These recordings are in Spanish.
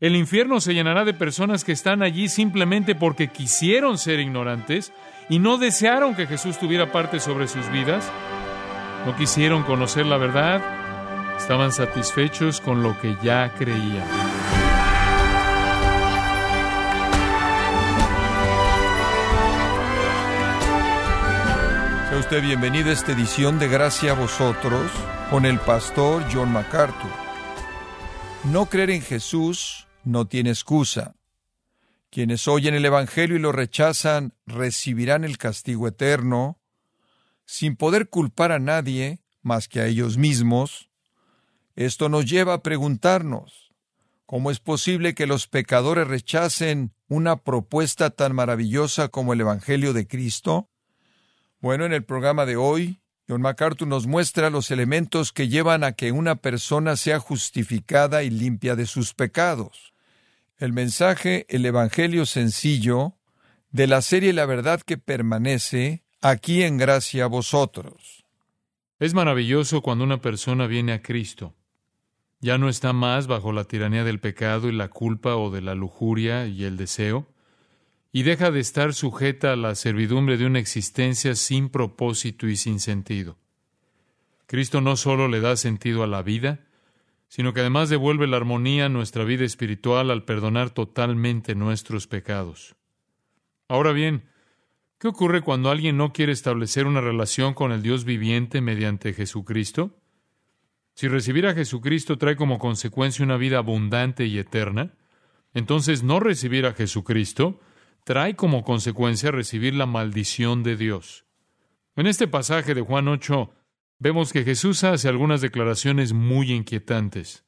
El infierno se llenará de personas que están allí simplemente porque quisieron ser ignorantes y no desearon que Jesús tuviera parte sobre sus vidas. No quisieron conocer la verdad, estaban satisfechos con lo que ya creían. Sea usted bienvenido a esta edición de Gracia a vosotros con el pastor John MacArthur. No creer en Jesús no tiene excusa. Quienes oyen el Evangelio y lo rechazan recibirán el castigo eterno, sin poder culpar a nadie más que a ellos mismos. Esto nos lleva a preguntarnos, ¿cómo es posible que los pecadores rechacen una propuesta tan maravillosa como el Evangelio de Cristo? Bueno, en el programa de hoy, John MacArthur nos muestra los elementos que llevan a que una persona sea justificada y limpia de sus pecados. El mensaje, el Evangelio sencillo, de la serie La verdad que permanece, aquí en gracia a vosotros. Es maravilloso cuando una persona viene a Cristo. Ya no está más bajo la tiranía del pecado y la culpa o de la lujuria y el deseo, y deja de estar sujeta a la servidumbre de una existencia sin propósito y sin sentido. Cristo no solo le da sentido a la vida, sino que además devuelve la armonía a nuestra vida espiritual al perdonar totalmente nuestros pecados. Ahora bien, ¿qué ocurre cuando alguien no quiere establecer una relación con el Dios viviente mediante Jesucristo? Si recibir a Jesucristo trae como consecuencia una vida abundante y eterna, entonces no recibir a Jesucristo trae como consecuencia recibir la maldición de Dios. En este pasaje de Juan 8 vemos que Jesús hace algunas declaraciones muy inquietantes.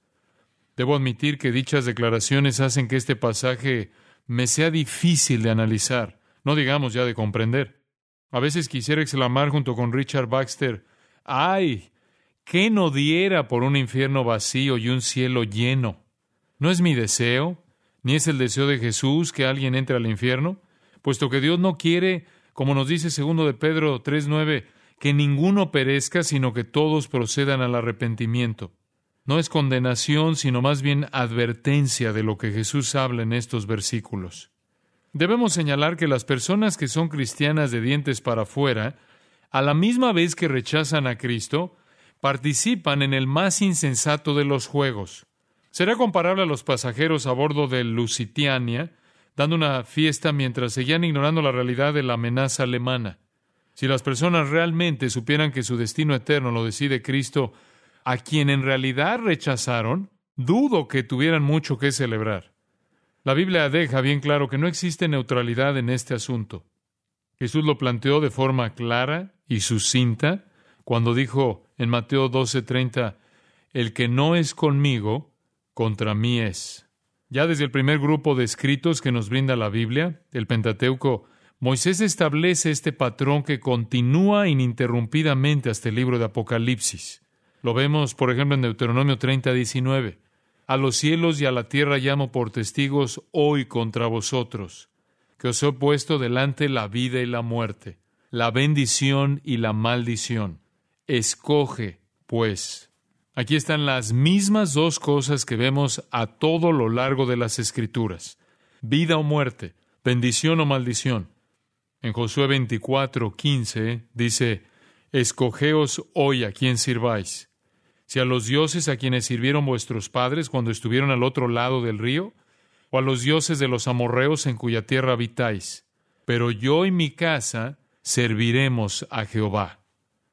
Debo admitir que dichas declaraciones hacen que este pasaje me sea difícil de analizar, no digamos ya de comprender. A veces quisiera exclamar junto con Richard Baxter, ¡ay! ¿Qué no diera por un infierno vacío y un cielo lleno? ¿No es mi deseo, ni es el deseo de Jesús que alguien entre al infierno? Puesto que Dios no quiere, como nos dice segundo de Pedro 3.9, que ninguno perezca, sino que todos procedan al arrepentimiento. No es condenación, sino más bien advertencia de lo que Jesús habla en estos versículos. Debemos señalar que las personas que son cristianas de dientes para afuera, a la misma vez que rechazan a Cristo, participan en el más insensato de los juegos. Será comparable a los pasajeros a bordo del Lusitania, dando una fiesta mientras seguían ignorando la realidad de la amenaza alemana. Si las personas realmente supieran que su destino eterno lo decide Cristo, a quien en realidad rechazaron, dudo que tuvieran mucho que celebrar. La Biblia deja bien claro que no existe neutralidad en este asunto. Jesús lo planteó de forma clara y sucinta cuando dijo en Mateo 12:30, El que no es conmigo, contra mí es. Ya desde el primer grupo de escritos que nos brinda la Biblia, el Pentateuco, Moisés establece este patrón que continúa ininterrumpidamente hasta el libro de Apocalipsis. Lo vemos, por ejemplo, en Deuteronomio 30, 19. A los cielos y a la tierra llamo por testigos hoy contra vosotros, que os he puesto delante la vida y la muerte, la bendición y la maldición. Escoge, pues. Aquí están las mismas dos cosas que vemos a todo lo largo de las Escrituras. Vida o muerte, bendición o maldición. En Josué 24, 15 dice, Escogeos hoy a quien sirváis. Si a los dioses a quienes sirvieron vuestros padres cuando estuvieron al otro lado del río, o a los dioses de los amorreos en cuya tierra habitáis. Pero yo y mi casa serviremos a Jehová.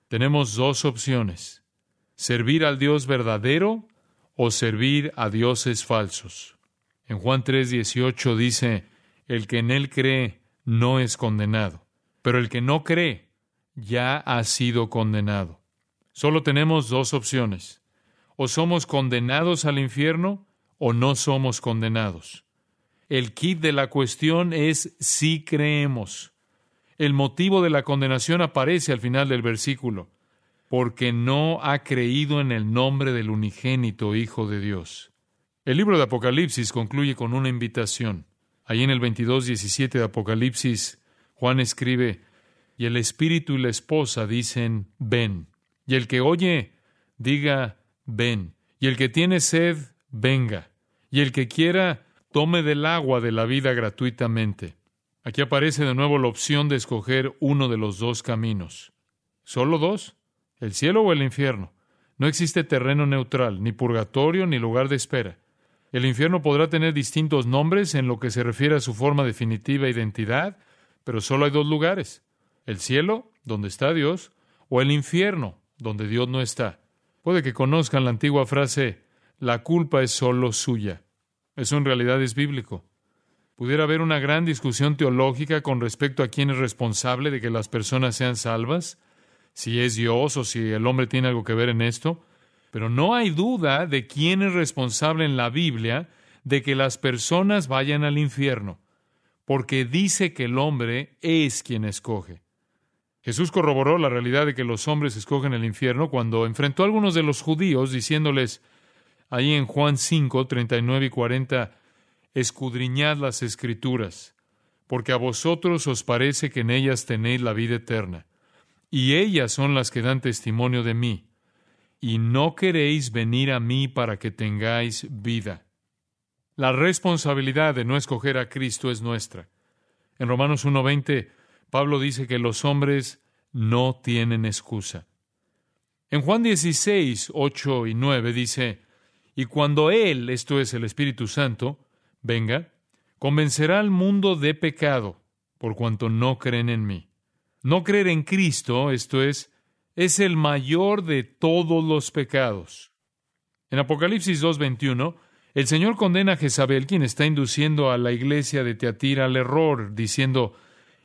Tenemos dos opciones, servir al Dios verdadero o servir a dioses falsos. En Juan 3:18 dice, el que en él cree no es condenado. Pero el que no cree ya ha sido condenado. Solo tenemos dos opciones. O somos condenados al infierno o no somos condenados. El kit de la cuestión es si creemos. El motivo de la condenación aparece al final del versículo, porque no ha creído en el nombre del unigénito Hijo de Dios. El libro de Apocalipsis concluye con una invitación. Ahí en el 22, 17 de Apocalipsis, Juan escribe, y el espíritu y la esposa dicen, ven. Y el que oye, diga, ven. Y el que tiene sed, venga. Y el que quiera, tome del agua de la vida gratuitamente. Aquí aparece de nuevo la opción de escoger uno de los dos caminos. ¿Solo dos? ¿El cielo o el infierno? No existe terreno neutral, ni purgatorio, ni lugar de espera. El infierno podrá tener distintos nombres en lo que se refiere a su forma definitiva e identidad, pero solo hay dos lugares. El cielo, donde está Dios, o el infierno, donde Dios no está. Puede que conozcan la antigua frase, la culpa es solo suya. Eso en realidad es bíblico. Pudiera haber una gran discusión teológica con respecto a quién es responsable de que las personas sean salvas, si es Dios o si el hombre tiene algo que ver en esto, pero no hay duda de quién es responsable en la Biblia de que las personas vayan al infierno, porque dice que el hombre es quien escoge. Jesús corroboró la realidad de que los hombres escogen el infierno cuando enfrentó a algunos de los judíos diciéndoles ahí en Juan 5, 39 y 40, escudriñad las escrituras, porque a vosotros os parece que en ellas tenéis la vida eterna, y ellas son las que dan testimonio de mí, y no queréis venir a mí para que tengáis vida. La responsabilidad de no escoger a Cristo es nuestra. En Romanos 1.20, Pablo dice que los hombres no tienen excusa. En Juan 16, 8 y 9 dice, y cuando Él, esto es el Espíritu Santo, venga, convencerá al mundo de pecado, por cuanto no creen en mí. No creer en Cristo, esto es, es el mayor de todos los pecados. En Apocalipsis 2.21, el Señor condena a Jezabel, quien está induciendo a la iglesia de Teatira al error, diciendo,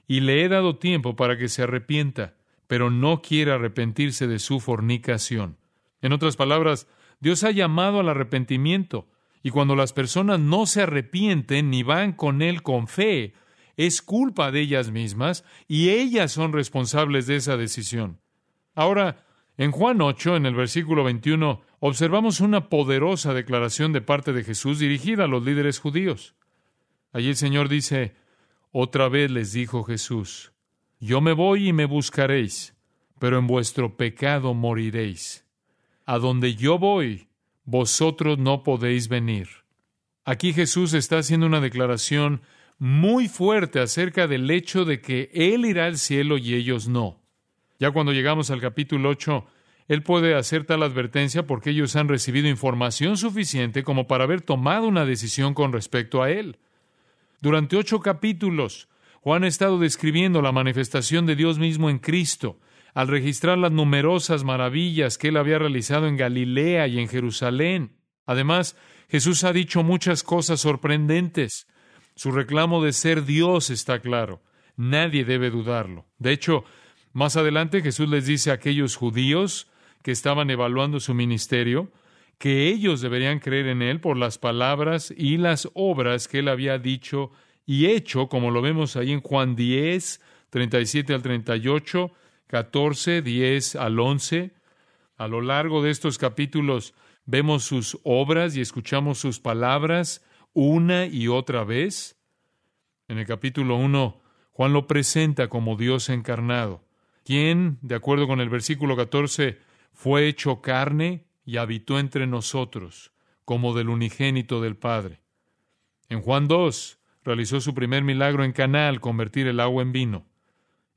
y le he dado tiempo para que se arrepienta, pero no quiere arrepentirse de su fornicación. En otras palabras, Dios ha llamado al arrepentimiento, y cuando las personas no se arrepienten ni van con Él con fe, es culpa de ellas mismas y ellas son responsables de esa decisión. Ahora, en Juan 8, en el versículo 21, observamos una poderosa declaración de parte de Jesús dirigida a los líderes judíos. Allí el Señor dice, otra vez les dijo Jesús, yo me voy y me buscaréis, pero en vuestro pecado moriréis. A donde yo voy, vosotros no podéis venir. Aquí Jesús está haciendo una declaración muy fuerte acerca del hecho de que Él irá al cielo y ellos no. Ya cuando llegamos al capítulo 8, Él puede hacer tal advertencia porque ellos han recibido información suficiente como para haber tomado una decisión con respecto a Él. Durante ocho capítulos, Juan ha estado describiendo la manifestación de Dios mismo en Cristo, al registrar las numerosas maravillas que él había realizado en Galilea y en Jerusalén. Además, Jesús ha dicho muchas cosas sorprendentes. Su reclamo de ser Dios está claro. Nadie debe dudarlo. De hecho, más adelante Jesús les dice a aquellos judíos que estaban evaluando su ministerio que ellos deberían creer en Él por las palabras y las obras que Él había dicho y hecho, como lo vemos ahí en Juan 10, 37 al 38, 14, 10 al 11. A lo largo de estos capítulos vemos sus obras y escuchamos sus palabras una y otra vez. En el capítulo 1, Juan lo presenta como Dios encarnado, quien, de acuerdo con el versículo 14, fue hecho carne y habitó entre nosotros, como del unigénito del Padre. En Juan 2, realizó su primer milagro en Caná al convertir el agua en vino.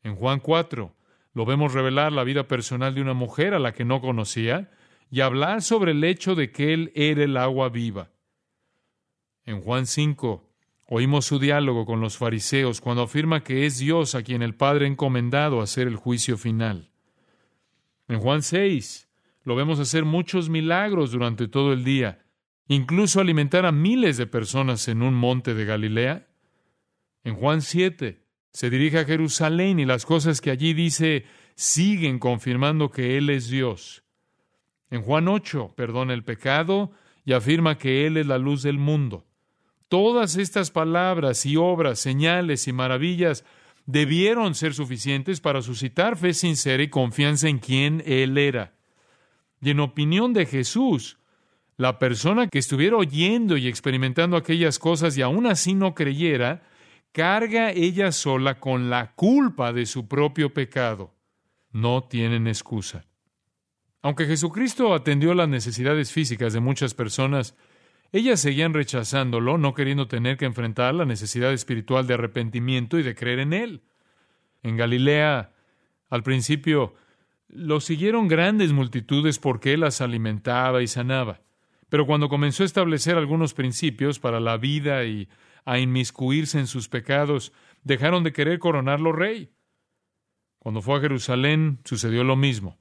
En Juan 4, lo vemos revelar la vida personal de una mujer a la que no conocía y hablar sobre el hecho de que Él era el agua viva. En Juan 5 oímos su diálogo con los fariseos cuando afirma que es Dios a quien el Padre ha encomendado hacer el juicio final. En Juan 6 lo vemos hacer muchos milagros durante todo el día, incluso alimentar a miles de personas en un monte de Galilea. En Juan 7 se dirige a Jerusalén y las cosas que allí dice siguen confirmando que Él es Dios. En Juan 8 perdona el pecado y afirma que Él es la luz del mundo. Todas estas palabras y obras, señales y maravillas debieron ser suficientes para suscitar fe sincera y confianza en quien Él era. Y en opinión de Jesús, la persona que estuviera oyendo y experimentando aquellas cosas y aún así no creyera, carga ella sola con la culpa de su propio pecado. No tienen excusa. Aunque Jesucristo atendió las necesidades físicas de muchas personas, ellas seguían rechazándolo, no queriendo tener que enfrentar la necesidad espiritual de arrepentimiento y de creer en él. En Galilea, al principio, lo siguieron grandes multitudes porque él las alimentaba y sanaba. Pero cuando comenzó a establecer algunos principios para la vida y a inmiscuirse en sus pecados, dejaron de querer coronarlo rey. Cuando fue a Jerusalén sucedió lo mismo.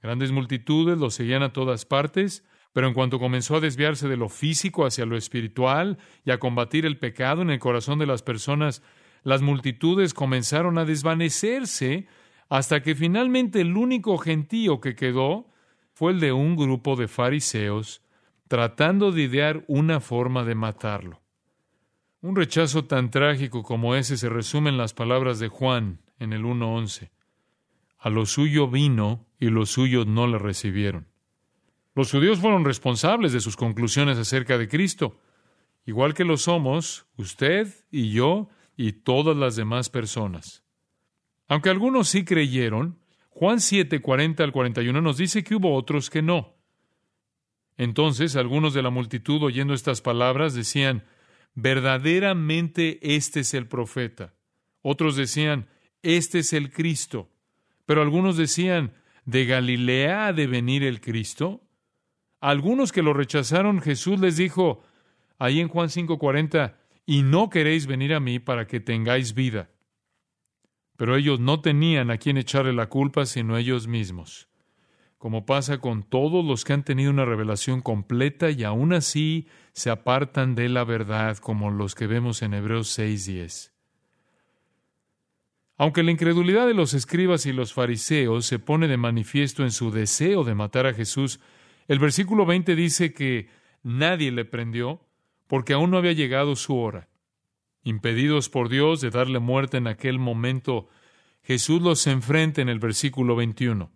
Grandes multitudes lo seguían a todas partes, pero en cuanto comenzó a desviarse de lo físico hacia lo espiritual y a combatir el pecado en el corazón de las personas, las multitudes comenzaron a desvanecerse hasta que finalmente el único gentío que quedó fue el de un grupo de fariseos tratando de idear una forma de matarlo. Un rechazo tan trágico como ese se resume en las palabras de Juan en el 1.11. A lo suyo vino y los suyos no le recibieron. Los judíos fueron responsables de sus conclusiones acerca de Cristo, igual que lo somos usted y yo y todas las demás personas. Aunque algunos sí creyeron, Juan 7, 40 al 41 nos dice que hubo otros que no. Entonces algunos de la multitud oyendo estas palabras decían, verdaderamente este es el profeta. Otros decían, este es el Cristo. Pero algunos decían, ¿de Galilea ha de venir el Cristo? Algunos que lo rechazaron, Jesús les dijo, ahí en Juan 5:40, y no queréis venir a mí para que tengáis vida. Pero ellos no tenían a quien echarle la culpa sino ellos mismos. Como pasa con todos los que han tenido una revelación completa y aún así se apartan de la verdad, como los que vemos en Hebreos 6:10. Aunque la incredulidad de los escribas y los fariseos se pone de manifiesto en su deseo de matar a Jesús, el versículo 20 dice que nadie le prendió porque aún no había llegado su hora. Impedidos por Dios de darle muerte en aquel momento, Jesús los enfrenta en el versículo 21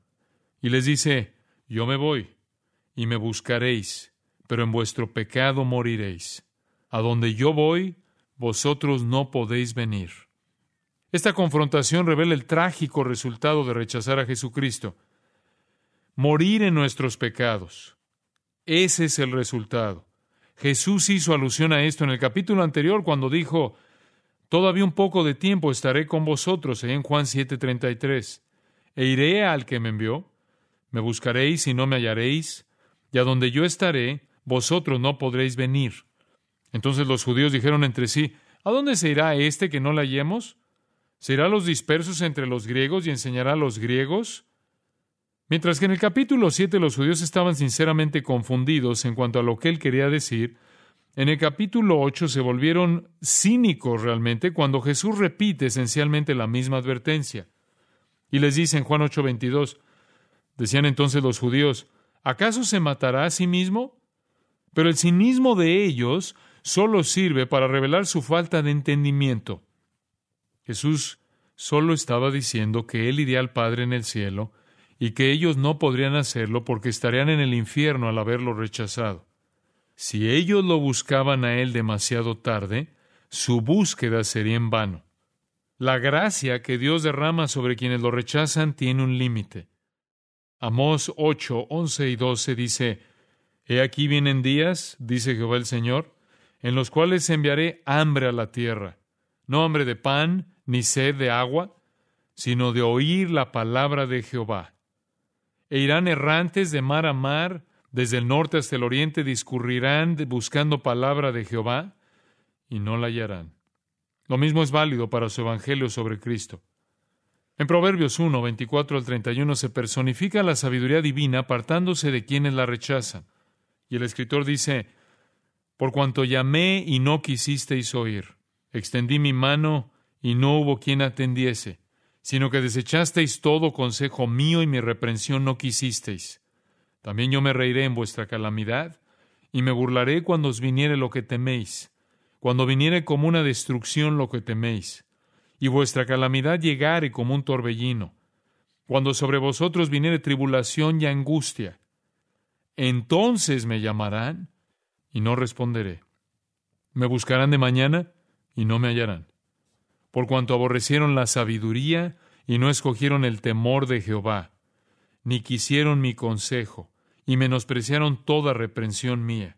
y les dice, yo me voy y me buscaréis, pero en vuestro pecado moriréis. A donde yo voy, vosotros no podéis venir. Esta confrontación revela el trágico resultado de rechazar a Jesucristo. Morir en nuestros pecados. Ese es el resultado. Jesús hizo alusión a esto en el capítulo anterior cuando dijo, Todavía un poco de tiempo estaré con vosotros, en Juan 7:33, e iré al que me envió. Me buscaréis y no me hallaréis, y a donde yo estaré, vosotros no podréis venir. Entonces los judíos dijeron entre sí, ¿A dónde se irá este que no le hallemos? ¿Se irá a los dispersos entre los griegos y enseñará a los griegos? Mientras que en el capítulo 7 los judíos estaban sinceramente confundidos en cuanto a lo que él quería decir, en el capítulo 8 se volvieron cínicos realmente cuando Jesús repite esencialmente la misma advertencia. Y les dice en Juan 8:22, decían entonces los judíos, ¿acaso se matará a sí mismo? Pero el cinismo de ellos solo sirve para revelar su falta de entendimiento. Jesús solo estaba diciendo que Él iría al Padre en el cielo y que ellos no podrían hacerlo porque estarían en el infierno al haberlo rechazado. Si ellos lo buscaban a Él demasiado tarde, su búsqueda sería en vano. La gracia que Dios derrama sobre quienes lo rechazan tiene un límite. Amós 8, 11 y 12 dice, He aquí vienen días, dice Jehová el Señor, en los cuales enviaré hambre a la tierra, no hambre de pan, ni sed de agua, sino de oír la palabra de Jehová e irán errantes de mar a mar, desde el norte hasta el oriente discurrirán buscando palabra de Jehová y no la hallarán. Lo mismo es válido para su evangelio sobre Cristo. En Proverbios 1, 24 al 31 se personifica la sabiduría divina apartándose de quienes la rechazan. Y el escritor dice, Por cuanto llamé y no quisisteis oír, extendí mi mano y no hubo quien atendiese sino que desechasteis todo consejo mío y mi reprensión no quisisteis. También yo me reiré en vuestra calamidad, y me burlaré cuando os viniere lo que teméis, cuando viniere como una destrucción lo que teméis, y vuestra calamidad llegare como un torbellino, cuando sobre vosotros viniere tribulación y angustia. Entonces me llamarán, y no responderé. Me buscarán de mañana, y no me hallarán por cuanto aborrecieron la sabiduría y no escogieron el temor de Jehová, ni quisieron mi consejo, y menospreciaron toda reprensión mía.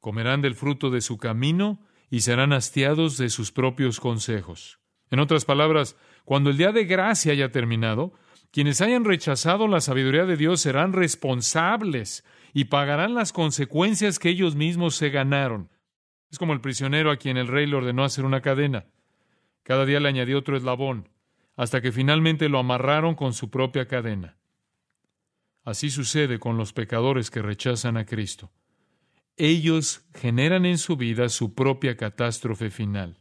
comerán del fruto de su camino y serán hastiados de sus propios consejos. En otras palabras, cuando el día de gracia haya terminado, quienes hayan rechazado la sabiduría de Dios serán responsables y pagarán las consecuencias que ellos mismos se ganaron. Es como el prisionero a quien el rey le ordenó hacer una cadena. Cada día le añadió otro eslabón, hasta que finalmente lo amarraron con su propia cadena. Así sucede con los pecadores que rechazan a Cristo. Ellos generan en su vida su propia catástrofe final.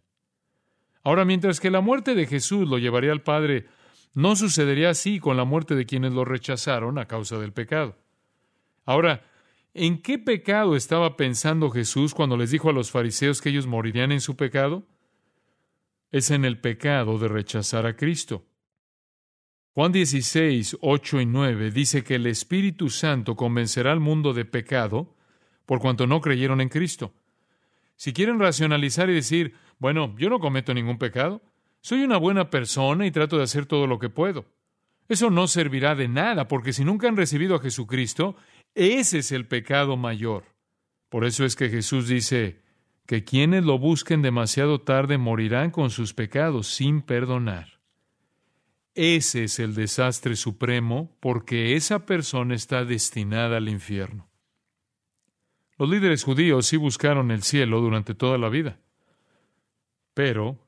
Ahora, mientras que la muerte de Jesús lo llevaría al Padre, no sucedería así con la muerte de quienes lo rechazaron a causa del pecado. Ahora, ¿en qué pecado estaba pensando Jesús cuando les dijo a los fariseos que ellos morirían en su pecado? Es en el pecado de rechazar a Cristo. Juan 16, 8 y 9 dice que el Espíritu Santo convencerá al mundo de pecado por cuanto no creyeron en Cristo. Si quieren racionalizar y decir, bueno, yo no cometo ningún pecado, soy una buena persona y trato de hacer todo lo que puedo. Eso no servirá de nada, porque si nunca han recibido a Jesucristo, ese es el pecado mayor. Por eso es que Jesús dice que quienes lo busquen demasiado tarde morirán con sus pecados sin perdonar. Ese es el desastre supremo porque esa persona está destinada al infierno. Los líderes judíos sí buscaron el cielo durante toda la vida, pero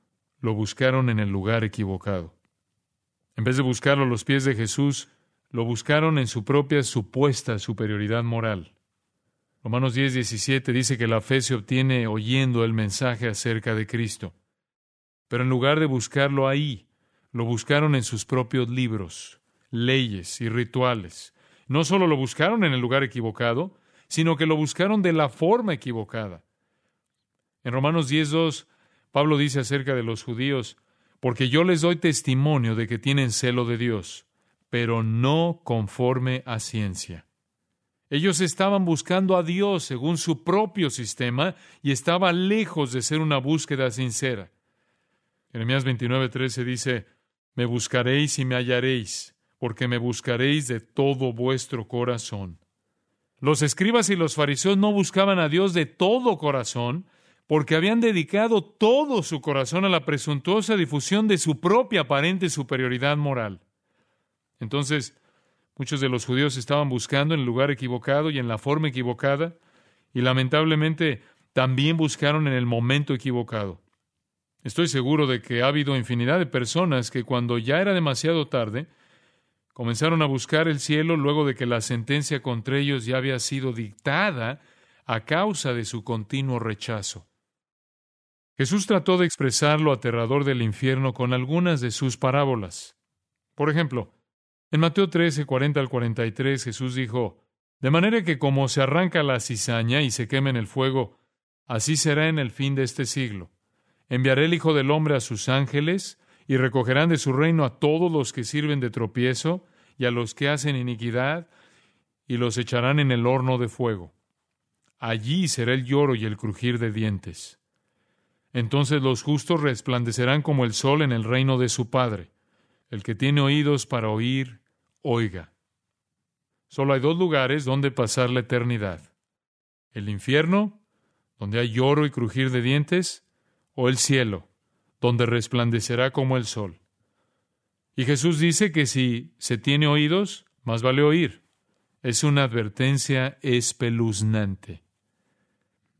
lo buscaron en el lugar equivocado. En vez de buscarlo a los pies de Jesús, lo buscaron en su propia supuesta superioridad moral. Romanos 10, 17 dice que la fe se obtiene oyendo el mensaje acerca de Cristo. Pero en lugar de buscarlo ahí, lo buscaron en sus propios libros, leyes y rituales. No solo lo buscaron en el lugar equivocado, sino que lo buscaron de la forma equivocada. En Romanos 10.2, Pablo dice acerca de los judíos, porque yo les doy testimonio de que tienen celo de Dios, pero no conforme a ciencia. Ellos estaban buscando a Dios según su propio sistema y estaba lejos de ser una búsqueda sincera. Jeremías 29:13 dice, Me buscaréis y me hallaréis, porque me buscaréis de todo vuestro corazón. Los escribas y los fariseos no buscaban a Dios de todo corazón, porque habían dedicado todo su corazón a la presuntuosa difusión de su propia aparente superioridad moral. Entonces, muchos de los judíos estaban buscando en el lugar equivocado y en la forma equivocada, y lamentablemente también buscaron en el momento equivocado. Estoy seguro de que ha habido infinidad de personas que cuando ya era demasiado tarde, Comenzaron a buscar el cielo luego de que la sentencia contra ellos ya había sido dictada a causa de su continuo rechazo. Jesús trató de expresar lo aterrador del infierno con algunas de sus parábolas. Por ejemplo, en Mateo 13, 40 al 43, Jesús dijo, De manera que como se arranca la cizaña y se quema en el fuego, así será en el fin de este siglo. Enviaré el Hijo del Hombre a sus ángeles, y recogerán de su reino a todos los que sirven de tropiezo y a los que hacen iniquidad, y los echarán en el horno de fuego. Allí será el lloro y el crujir de dientes. Entonces los justos resplandecerán como el sol en el reino de su Padre. El que tiene oídos para oír, oiga. Solo hay dos lugares donde pasar la eternidad. El infierno, donde hay lloro y crujir de dientes, o el cielo, donde resplandecerá como el sol. Y Jesús dice que si se tiene oídos, más vale oír. Es una advertencia espeluznante.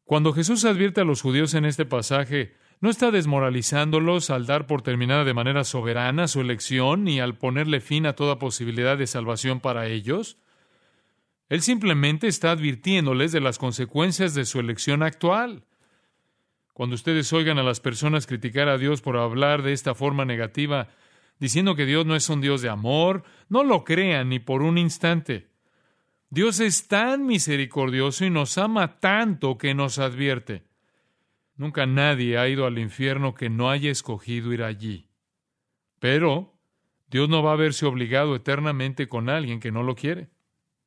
Cuando Jesús advierte a los judíos en este pasaje, no está desmoralizándolos al dar por terminada de manera soberana su elección ni al ponerle fin a toda posibilidad de salvación para ellos. Él simplemente está advirtiéndoles de las consecuencias de su elección actual. Cuando ustedes oigan a las personas criticar a Dios por hablar de esta forma negativa, diciendo que Dios no es un Dios de amor, no lo crean ni por un instante. Dios es tan misericordioso y nos ama tanto que nos advierte. Nunca nadie ha ido al infierno que no haya escogido ir allí. Pero Dios no va a verse obligado eternamente con alguien que no lo quiere.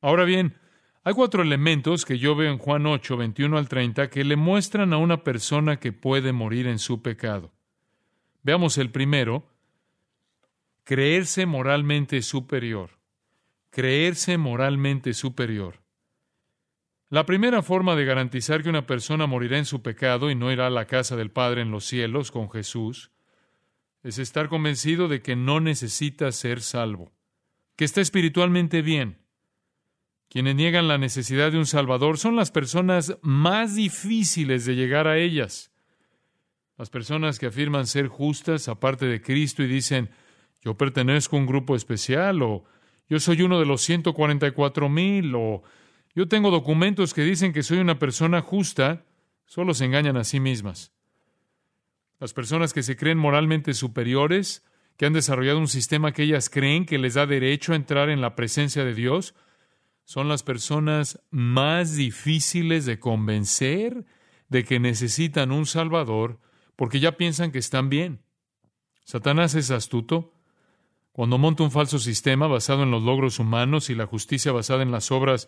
Ahora bien, hay cuatro elementos que yo veo en Juan 8, 21 al 30 que le muestran a una persona que puede morir en su pecado. Veamos el primero, creerse moralmente superior. Creerse moralmente superior. La primera forma de garantizar que una persona morirá en su pecado y no irá a la casa del Padre en los cielos con Jesús es estar convencido de que no necesita ser salvo, que está espiritualmente bien. Quienes niegan la necesidad de un Salvador son las personas más difíciles de llegar a ellas. Las personas que afirman ser justas aparte de Cristo y dicen, yo pertenezco a un grupo especial o yo soy uno de los 144 mil o yo tengo documentos que dicen que soy una persona justa, solo se engañan a sí mismas. Las personas que se creen moralmente superiores, que han desarrollado un sistema que ellas creen que les da derecho a entrar en la presencia de Dios, son las personas más difíciles de convencer de que necesitan un Salvador porque ya piensan que están bien. Satanás es astuto. Cuando monta un falso sistema basado en los logros humanos y la justicia basada en las obras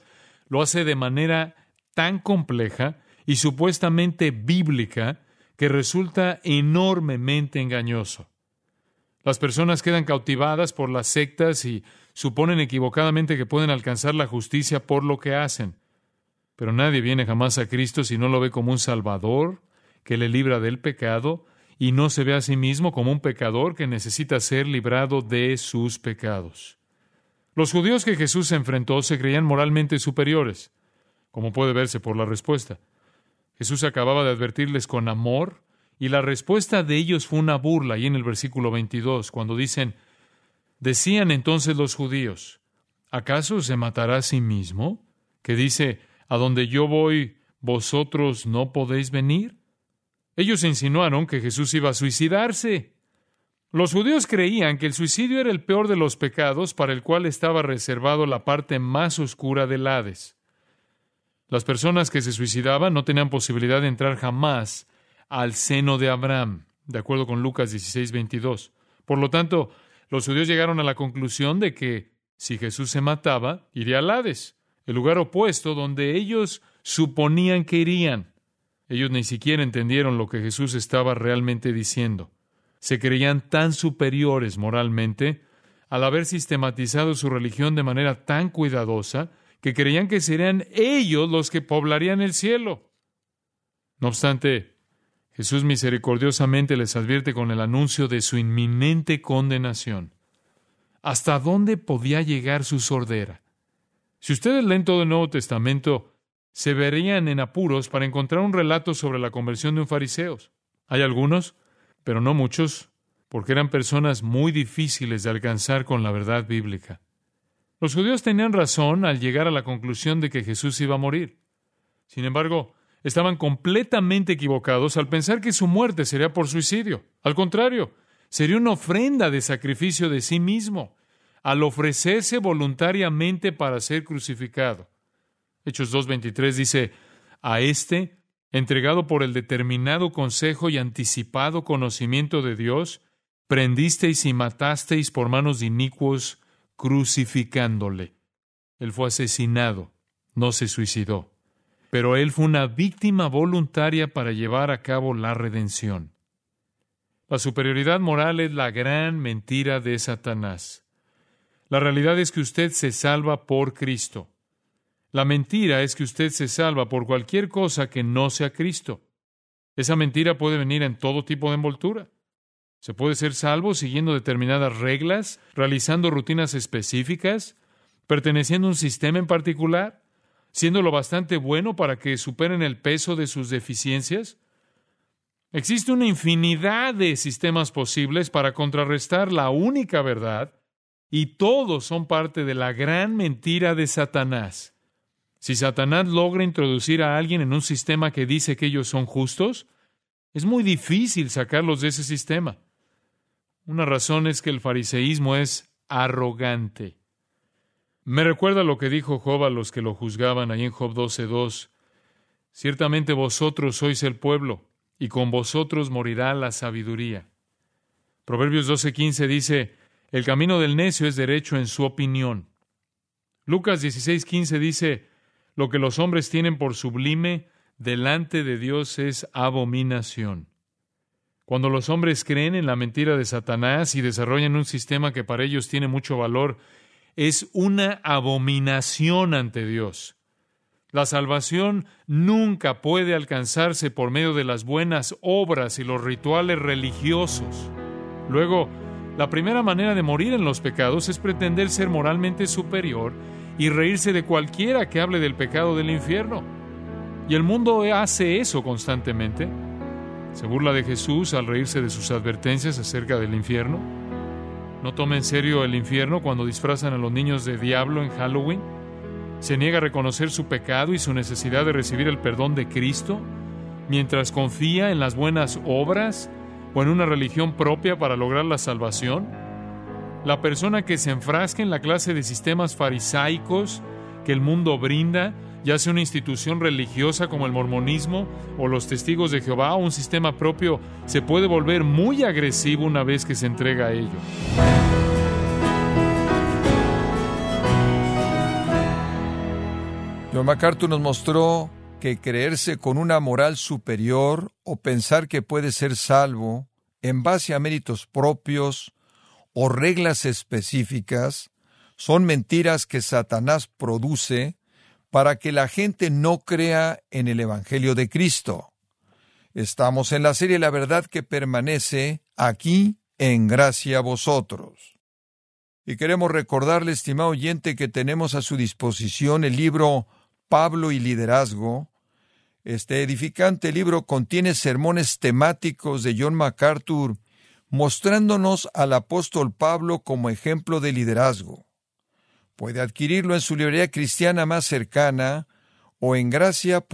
lo hace de manera tan compleja y supuestamente bíblica que resulta enormemente engañoso. Las personas quedan cautivadas por las sectas y suponen equivocadamente que pueden alcanzar la justicia por lo que hacen. Pero nadie viene jamás a Cristo si no lo ve como un Salvador que le libra del pecado y no se ve a sí mismo como un pecador que necesita ser librado de sus pecados. Los judíos que Jesús enfrentó se creían moralmente superiores, como puede verse por la respuesta. Jesús acababa de advertirles con amor y la respuesta de ellos fue una burla, y en el versículo 22, cuando dicen, decían entonces los judíos, ¿acaso se matará a sí mismo? Que dice, a donde yo voy, vosotros no podéis venir. Ellos insinuaron que Jesús iba a suicidarse. Los judíos creían que el suicidio era el peor de los pecados para el cual estaba reservado la parte más oscura del Hades. Las personas que se suicidaban no tenían posibilidad de entrar jamás al seno de Abraham, de acuerdo con Lucas 16, 22. Por lo tanto, los judíos llegaron a la conclusión de que si Jesús se mataba, iría al Hades, el lugar opuesto donde ellos suponían que irían. Ellos ni siquiera entendieron lo que Jesús estaba realmente diciendo se creían tan superiores moralmente al haber sistematizado su religión de manera tan cuidadosa que creían que serían ellos los que poblarían el cielo. No obstante, Jesús misericordiosamente les advierte con el anuncio de su inminente condenación. ¿Hasta dónde podía llegar su sordera? Si ustedes leen todo el Nuevo Testamento, se verían en apuros para encontrar un relato sobre la conversión de un fariseo. Hay algunos pero no muchos, porque eran personas muy difíciles de alcanzar con la verdad bíblica. Los judíos tenían razón al llegar a la conclusión de que Jesús iba a morir. Sin embargo, estaban completamente equivocados al pensar que su muerte sería por suicidio. Al contrario, sería una ofrenda de sacrificio de sí mismo, al ofrecerse voluntariamente para ser crucificado. Hechos 2.23 dice, a este entregado por el determinado consejo y anticipado conocimiento de Dios, prendisteis y matasteis por manos de inicuos, crucificándole. Él fue asesinado, no se suicidó, pero él fue una víctima voluntaria para llevar a cabo la redención. La superioridad moral es la gran mentira de Satanás. La realidad es que usted se salva por Cristo. La mentira es que usted se salva por cualquier cosa que no sea Cristo. Esa mentira puede venir en todo tipo de envoltura. Se puede ser salvo siguiendo determinadas reglas, realizando rutinas específicas, perteneciendo a un sistema en particular, siendo lo bastante bueno para que superen el peso de sus deficiencias. Existe una infinidad de sistemas posibles para contrarrestar la única verdad, y todos son parte de la gran mentira de Satanás. Si Satanás logra introducir a alguien en un sistema que dice que ellos son justos, es muy difícil sacarlos de ese sistema. Una razón es que el fariseísmo es arrogante. Me recuerda lo que dijo Job a los que lo juzgaban ahí en Job 12.2. Ciertamente vosotros sois el pueblo, y con vosotros morirá la sabiduría. Proverbios 12.15 dice, el camino del necio es derecho en su opinión. Lucas 16.15 dice, lo que los hombres tienen por sublime delante de Dios es abominación. Cuando los hombres creen en la mentira de Satanás y desarrollan un sistema que para ellos tiene mucho valor, es una abominación ante Dios. La salvación nunca puede alcanzarse por medio de las buenas obras y los rituales religiosos. Luego, la primera manera de morir en los pecados es pretender ser moralmente superior y reírse de cualquiera que hable del pecado del infierno. Y el mundo hace eso constantemente. Se burla de Jesús al reírse de sus advertencias acerca del infierno. No toma en serio el infierno cuando disfrazan a los niños de diablo en Halloween se niega a reconocer su pecado y su necesidad de recibir el perdón de Cristo, mientras confía en las buenas obras o en una religión propia para lograr la salvación? La persona que se enfrasca en la clase de sistemas farisaicos que el mundo brinda, ya sea una institución religiosa como el mormonismo o los testigos de Jehová o un sistema propio, se puede volver muy agresivo una vez que se entrega a ello. John MacArthur nos mostró que creerse con una moral superior o pensar que puede ser salvo en base a méritos propios o reglas específicas son mentiras que Satanás produce para que la gente no crea en el Evangelio de Cristo. Estamos en la serie La verdad que permanece aquí en gracia a vosotros. Y queremos recordarle, estimado oyente, que tenemos a su disposición el libro Pablo y Liderazgo. Este edificante libro contiene sermones temáticos de John MacArthur mostrándonos al apóstol Pablo como ejemplo de liderazgo. Puede adquirirlo en su librería cristiana más cercana o en gracia.org.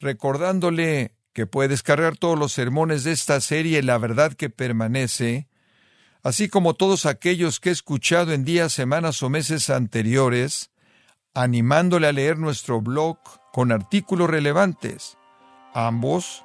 Recordándole que puede descargar todos los sermones de esta serie La verdad que permanece así como todos aquellos que he escuchado en días, semanas o meses anteriores, animándole a leer nuestro blog con artículos relevantes, ambos